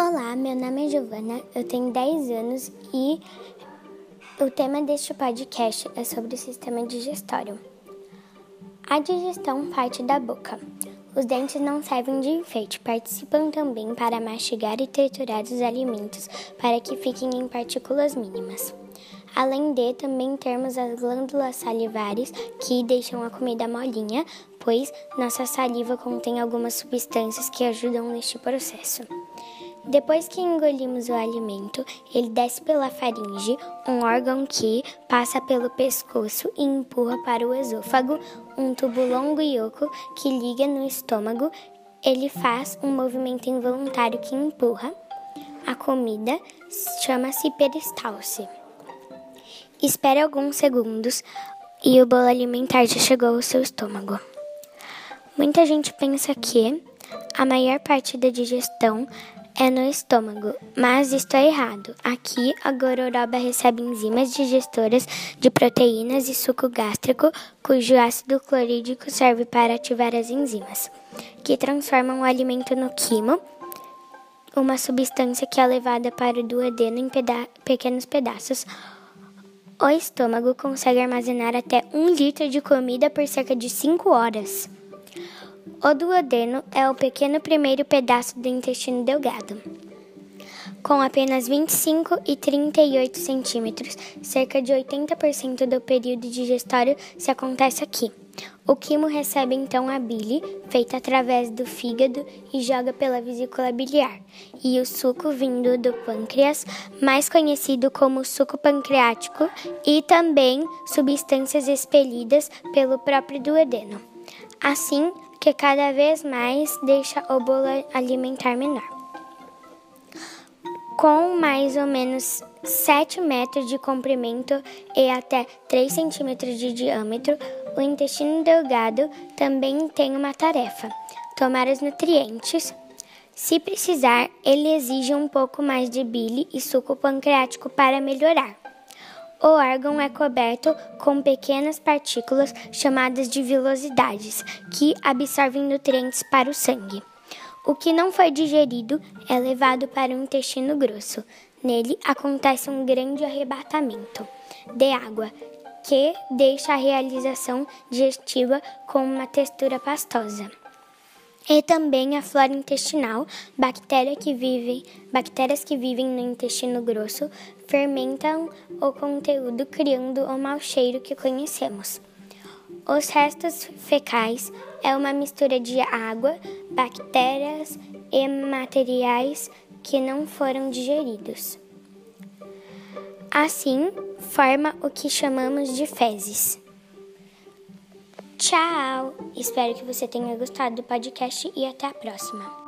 Olá, meu nome é Giovana, eu tenho 10 anos e o tema deste podcast é sobre o sistema digestório. A digestão parte da boca. Os dentes não servem de enfeite, participam também para mastigar e triturar os alimentos para que fiquem em partículas mínimas. Além de também termos as glândulas salivares que deixam a comida molinha, pois nossa saliva contém algumas substâncias que ajudam neste processo. Depois que engolimos o alimento, ele desce pela faringe, um órgão que passa pelo pescoço e empurra para o esôfago, um tubo longo e oco que liga no estômago. Ele faz um movimento involuntário que empurra a comida, chama-se peristalse. Espere alguns segundos e o bolo alimentar já chegou ao seu estômago. Muita gente pensa que a maior parte da digestão é no estômago, mas isto é errado. Aqui, a gororoba recebe enzimas digestoras de proteínas e suco gástrico, cujo ácido clorídrico serve para ativar as enzimas, que transformam o alimento no quimo, uma substância que é levada para o duodeno em peda pequenos pedaços. O estômago consegue armazenar até um litro de comida por cerca de 5 horas. O duodeno é o pequeno primeiro pedaço do intestino delgado, com apenas 25 e 38 centímetros, cerca de 80% do período digestório se acontece aqui. O quimo recebe então a bile, feita através do fígado, e joga pela vesícula biliar, e o suco vindo do pâncreas, mais conhecido como suco pancreático, e também substâncias expelidas pelo próprio duodeno. Assim, que cada vez mais deixa o bolo alimentar menor. Com mais ou menos 7 metros de comprimento e até 3 centímetros de diâmetro, o intestino delgado também tem uma tarefa: tomar os nutrientes. Se precisar, ele exige um pouco mais de bile e suco pancreático para melhorar. O órgão é coberto com pequenas partículas chamadas de vilosidades, que absorvem nutrientes para o sangue. O que não foi digerido é levado para o intestino grosso. Nele acontece um grande arrebatamento de água, que deixa a realização digestiva com uma textura pastosa e também a flora intestinal, bactéria que vivem, bactérias que vivem no intestino grosso, fermentam o conteúdo criando o mau cheiro que conhecemos. Os restos fecais é uma mistura de água, bactérias e materiais que não foram digeridos. Assim, forma o que chamamos de fezes. Tchau! Espero que você tenha gostado do podcast e até a próxima.